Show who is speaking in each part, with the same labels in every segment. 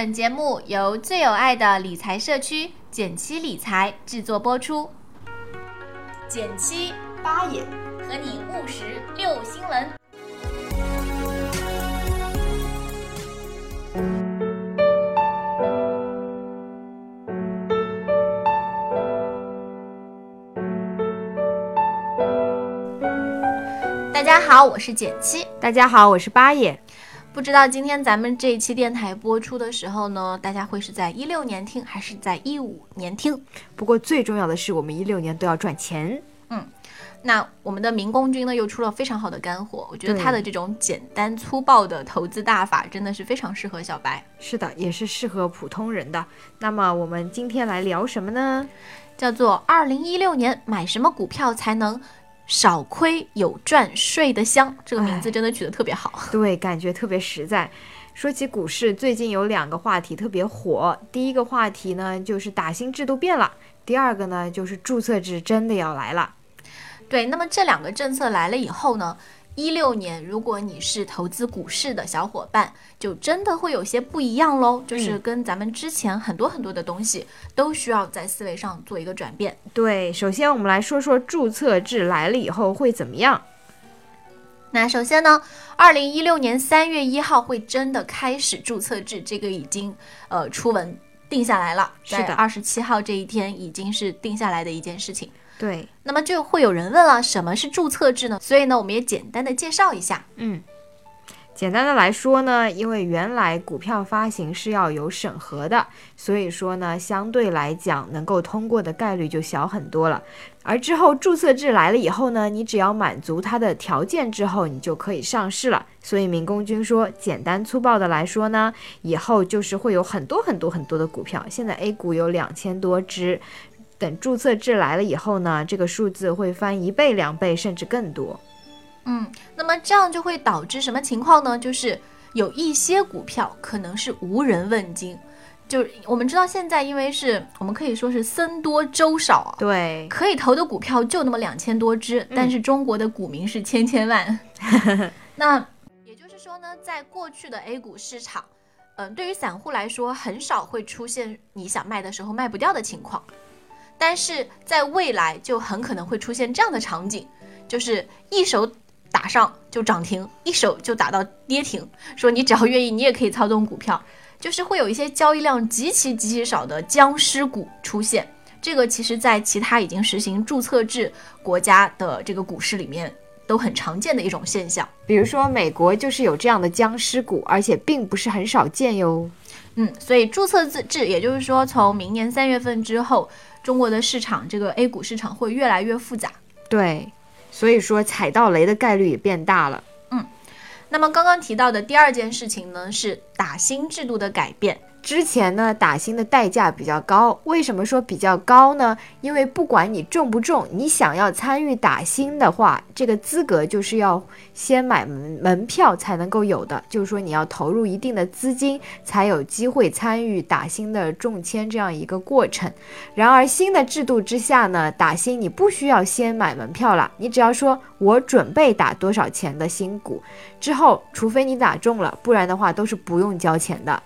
Speaker 1: 本节目由最有爱的理财社区简七理财制作播出。减七
Speaker 2: 八爷
Speaker 1: 和你务实六新闻。大家好，我是减七。
Speaker 2: 大家好，我是八眼。
Speaker 1: 不知道今天咱们这一期电台播出的时候呢，大家会是在一六年听还是在一五年听？
Speaker 2: 不过最重要的是，我们一六年都要赚钱。
Speaker 1: 嗯那我们的民工君呢，又出了非常好的干货。我觉得他的这种简单粗暴的投资大法，真的是非常适合小白。
Speaker 2: 是的，也是适合普通人的。那么我们今天来聊什么呢？
Speaker 1: 叫做二零一六年买什么股票才能少亏有赚睡得香？这个名字
Speaker 2: 哎
Speaker 1: 真的取得特别好。
Speaker 2: 对，感觉特别实在。说起股市，最近有两个话题特别火。第一个话题呢，就是打新制度变了；第二个呢，就是注册制真的要来了。
Speaker 1: 对，那么这两个政策来了以后呢，一六年如果你是投资股市的小伙伴，就真的会有些不一样喽。就是跟咱们之前很多很多的东西都需要在思维上做一个转变。
Speaker 2: 对，首先我们来说说注册制来了以后会怎么样。
Speaker 1: 那首先呢，二零一六年三月一号会真的开始注册制，这个已经呃初文定下来了，
Speaker 2: 是的
Speaker 1: 在二十七号这一天已经是定下来的一件事情。
Speaker 2: 对，
Speaker 1: 那么就会有人问了，什么是注册制呢？所以呢，我们也简单的介绍一下。
Speaker 2: 嗯，简单的来说呢，因为原来股票发行是要有审核的，所以说呢，相对来讲能够通过的概率就小很多了。而之后注册制来了以后呢，你只要满足它的条件之后，你就可以上市了。所以民工君说，简单粗暴的来说呢，以后就是会有很多很多很多的股票。现在 A 股有两千多只。等注册制来了以后呢，这个数字会翻一倍、两倍，甚至更多。
Speaker 1: 嗯，那么这样就会导致什么情况呢？就是有一些股票可能是无人问津。就是我们知道现在，因为是我们可以说是僧多粥少啊，
Speaker 2: 对，
Speaker 1: 可以投的股票就那么两千多只，但是中国的股民是千千万。那也就是说呢，在过去的 A 股市场，嗯、对于散户来说，很少会出现你想卖的时候卖不掉的情况。但是在未来，就很可能会出现这样的场景，就是一手打上就涨停，一手就打到跌停，说你只要愿意，你也可以操纵股票。就是会有一些交易量极其极其少的僵尸股出现。这个其实，在其他已经实行注册制国家的这个股市里面，都很常见的一种现象。
Speaker 2: 比如说美国就是有这样的僵尸股，而且并不是很少见哟。
Speaker 1: 嗯，所以注册制，也就是说，从明年三月份之后，中国的市场这个 A 股市场会越来越复杂。
Speaker 2: 对，所以说踩到雷的概率也变大了。
Speaker 1: 嗯那么刚刚提到的第二件事情呢，是打新制度的改变。
Speaker 2: 之前呢，打新的代价比较高。为什么说比较高呢？因为不管你中不中，你想要参与打新的话，这个资格就是要先买门门票才能够有的，就是说你要投入一定的资金，才有机会参与打新的中签这样一个过程。然而新的制度之下呢，打新你不需要先买门票了，你只要说我准备打多少钱的新股，之后除非你打中了，不然的话都是不用交钱的。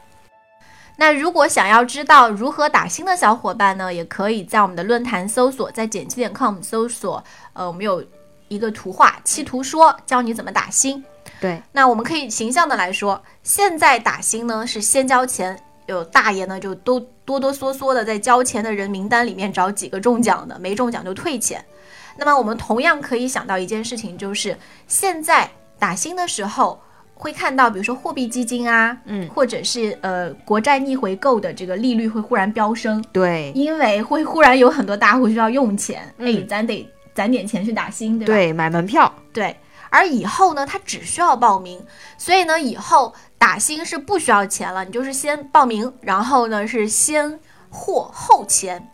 Speaker 1: 那如果想要知道如何打新的小伙伴呢，也可以在我们的论坛搜索，在减七点 com 搜索，呃，我们有一个图画七图说，教你怎么打新。
Speaker 2: 对，
Speaker 1: 那我们可以形象的来说，现在打新呢是先交钱，有大爷呢就都哆哆嗦嗦的在交钱的人名单里面找几个中奖的，没中奖就退钱。那么我们同样可以想到一件事情，就是现在打新的时候会看到，比如说货币基金啊，
Speaker 2: 嗯，
Speaker 1: 或者是呃国债逆回购的这个利率会忽然飙升，
Speaker 2: 对。
Speaker 1: 因为会忽然有很多大户需要用钱，
Speaker 2: 嗯。
Speaker 1: 哎，咱得攒点钱去打新，对吧？
Speaker 2: 对，买门票。
Speaker 1: 对，而以后呢，他只需要报名，所以呢，以后打新是不需要钱了，你就是先报名，然后呢是先货后钱。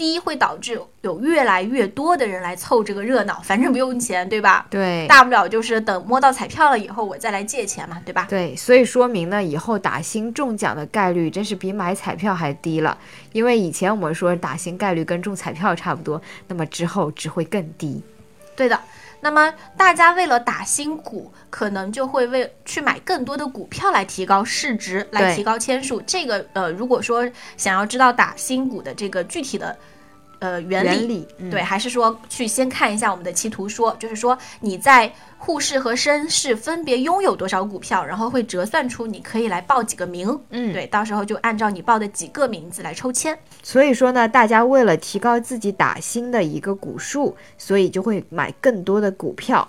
Speaker 1: 第一会导致有越来越多的人来凑这个热闹，反正不用钱，对吧？
Speaker 2: 对
Speaker 1: 大不了就是等摸到彩票了以后，我再来借钱嘛，对吧？
Speaker 2: 对，所以说明呢，以后打新中奖的概率真是比买彩票还低了。因为以前我们说打新概率跟中彩票差不多，那么之后只会更低。
Speaker 1: 对的。那么大家为了打新股，可能就会为去买更多的股票来提高市值，来提高签数。这个呃，如果说想要知道打新股的这个具体的。呃，原
Speaker 2: 理
Speaker 1: 对，还是说去先看一下我们的期图说，就是说你在沪市和深市分别拥有多少股票，然后会折算出你可以来报几个名，
Speaker 2: 嗯，
Speaker 1: 对，到时候就按照你报的几个名字来抽签。
Speaker 2: 所以说呢，大家为了提高自己打新的一个股数，所以就会买更多的股票。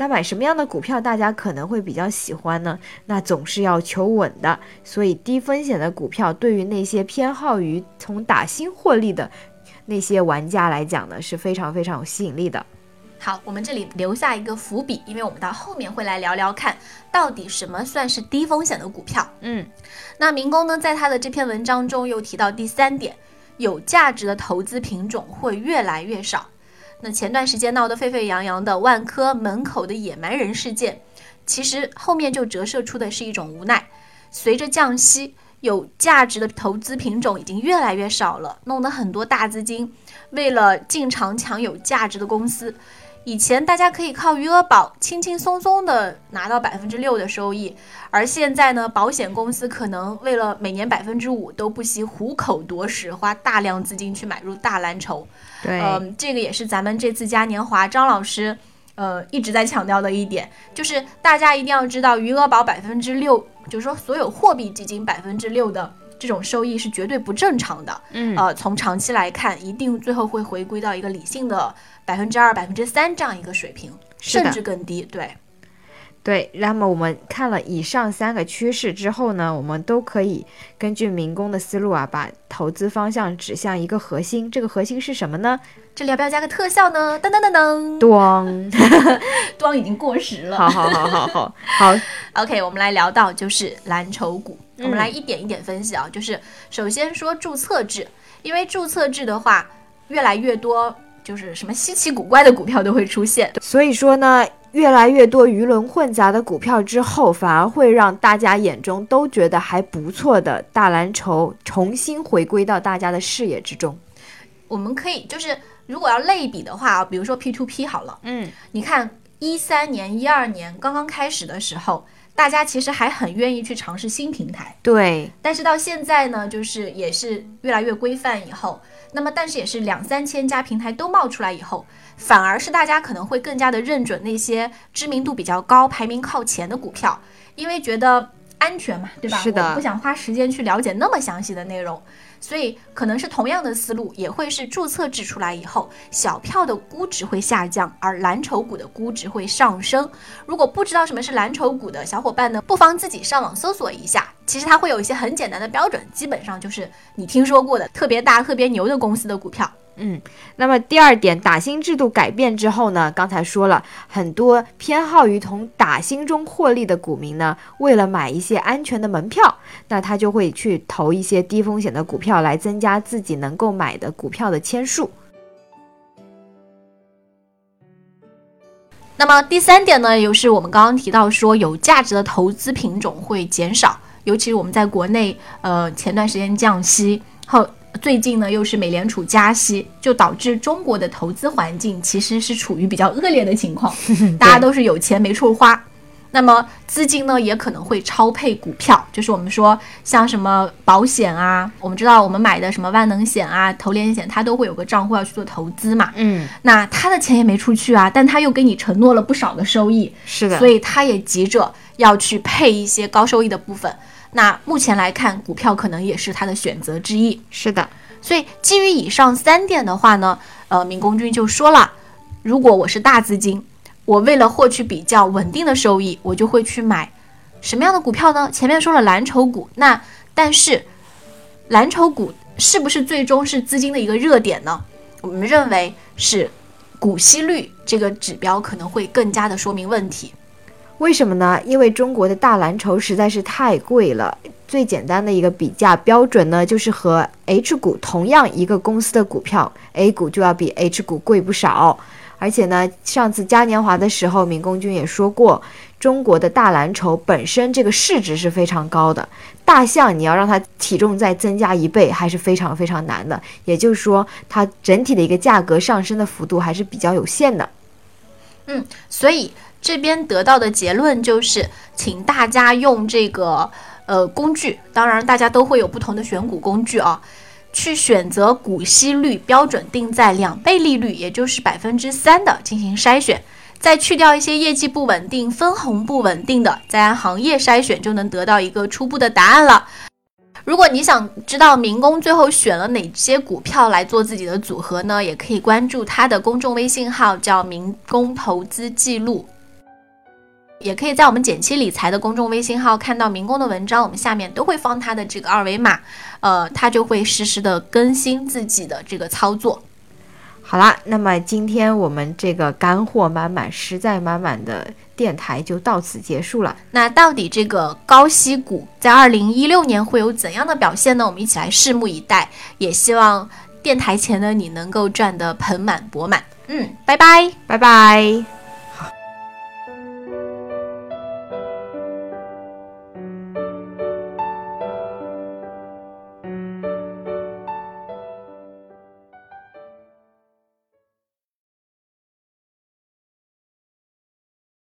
Speaker 2: 那买什么样的股票大家可能会比较喜欢呢？那总是要求稳的，所以低风险的股票对于那些偏好于从打新获利的那些玩家来讲呢，是非常非常有吸引力的。
Speaker 1: 好，我们这里留下一个伏笔，因为我们到后面会来聊聊看到底什么算是低风险的股票。
Speaker 2: 嗯，
Speaker 1: 那民工呢，在他的这篇文章中又提到第三点，有价值的投资品种会越来越少。那前段时间闹得沸沸扬扬的万科门口的野蛮人事件，其实后面就折射出的是一种无奈。随着降息，有价值的投资品种已经越来越少了，弄得很多大资金为了进场抢有价值的公司。以前大家可以靠余额宝轻轻松松的拿到百分之六的收益，而现在呢，保险公司可能为了每年百分之五都不惜虎口夺食，花大量资金去买入大蓝筹。
Speaker 2: 对，
Speaker 1: 嗯，这个也是咱们这次嘉年华张老师，呃，一直在强调的一点，就是大家一定要知道，余额宝百分之六，就是说所有货币基金百分之六的这种收益是绝对不正常的。
Speaker 2: 嗯，
Speaker 1: 呃，从长期来看，一定最后会回归到一个理性的。百分之二、百分之三这样一个水平，甚至更低。对，
Speaker 2: 对。那么我们看了以上三个趋势之后呢，我们都可以根据民工的思路啊，把投资方向指向一个核心。这个核心是什么呢？
Speaker 1: 这里要不要加个特效呢？噔噔噔噔，
Speaker 2: 咣，
Speaker 1: 咣已经过时了。
Speaker 2: 好好好好好好。
Speaker 1: OK，我们来聊到就是蓝筹股，我们来一点一点分析啊。就是首先说注册制，因为注册制的话越来越多。就是什么稀奇古怪的股票都会出现，
Speaker 2: 所以说呢，越来越多鱼龙混杂的股票之后，反而会让大家眼中都觉得还不错的大蓝筹重新回归到大家的视野之中。
Speaker 1: 我们可以就是如果要类比的话，比如说 P to P 好了，
Speaker 2: 嗯，
Speaker 1: 你看一三年、一二年刚刚开始的时候，大家其实还很愿意去尝试新平台，
Speaker 2: 对，
Speaker 1: 但是到现在呢，就是也是越来越规范以后。那么，但是也是两三千家平台都冒出来以后，反而是大家可能会更加的认准那些知名度比较高、排名靠前的股票，因为觉得安全嘛，对吧？
Speaker 2: 是的，
Speaker 1: 不想花时间去了解那么详细的内容。所以可能是同样的思路，也会是注册制出来以后，小票的估值会下降，而蓝筹股的估值会上升。如果不知道什么是蓝筹股的小伙伴呢，不妨自己上网搜索一下。其实它会有一些很简单的标准，基本上就是你听说过的特别大、特别牛的公司的股票。
Speaker 2: 嗯，那么第二点，打新制度改变之后呢，刚才说了很多偏好于从打新中获利的股民呢，为了买一些安全的门票，那他就会去投一些低风险的股票，来增加自己能够买的股票的签数。
Speaker 1: 那么第三点呢，又是我们刚刚提到说，有价值的投资品种会减少，尤其是我们在国内，呃，前段时间降息后。最近呢，又是美联储加息，就导致中国的投资环境其实是处于比较恶劣的情况，大家都是有钱没处花，那么资金呢也可能会超配股票，就是我们说像什么保险啊，我们知道我们买的什么万能险啊、投连险，它都会有个账户要去做投资嘛，
Speaker 2: 嗯，
Speaker 1: 那他的钱也没出去啊，但他又给你承诺了不少的收益，
Speaker 2: 是的，
Speaker 1: 所以他也急着要去配一些高收益的部分。那目前来看，股票可能也是他的选择之一。
Speaker 2: 是的，
Speaker 1: 所以基于以上三点的话呢，呃，闵公君就说了，如果我是大资金，我为了获取比较稳定的收益，我就会去买什么样的股票呢？前面说了蓝筹股，那但是蓝筹股是不是最终是资金的一个热点呢？我们认为是股息率这个指标可能会更加的说明问题。
Speaker 2: 为什么呢？因为中国的大蓝筹实在是太贵了。最简单的一个比价标准呢，就是和 H 股同样一个公司的股票，A 股就要比 H 股贵不少。而且呢，上次嘉年华的时候，民工君也说过，中国的大蓝筹本身这个市值是非常高的。大象你要让它体重再增加一倍，还是非常非常难的。也就是说，它整体的一个价格上升的幅度还是比较有限的。
Speaker 1: 嗯，所以这边得到的结论就是，请大家用这个呃工具，当然大家都会有不同的选股工具啊，去选择股息率标准定在两倍利率，也就是百分之三的进行筛选，再去掉一些业绩不稳定、分红不稳定的，再按行业筛选，就能得到一个初步的答案了。如果你想知道民工最后选了哪些股票来做自己的组合呢？也可以关注他的公众微信号，叫“民工投资记录”。也可以在我们减期理财的公众微信号看到民工的文章，我们下面都会放他的这个二维码，呃，他就会实时的更新自己的这个操作。
Speaker 2: 好啦，那么今天我们这个干货满满、实在满满的电台就到此结束了。
Speaker 1: 那到底这个高息股在二零一六年会有怎样的表现呢？我们一起来拭目以待。也希望电台前的你能够赚得盆满钵满。嗯，拜拜，
Speaker 2: 拜拜。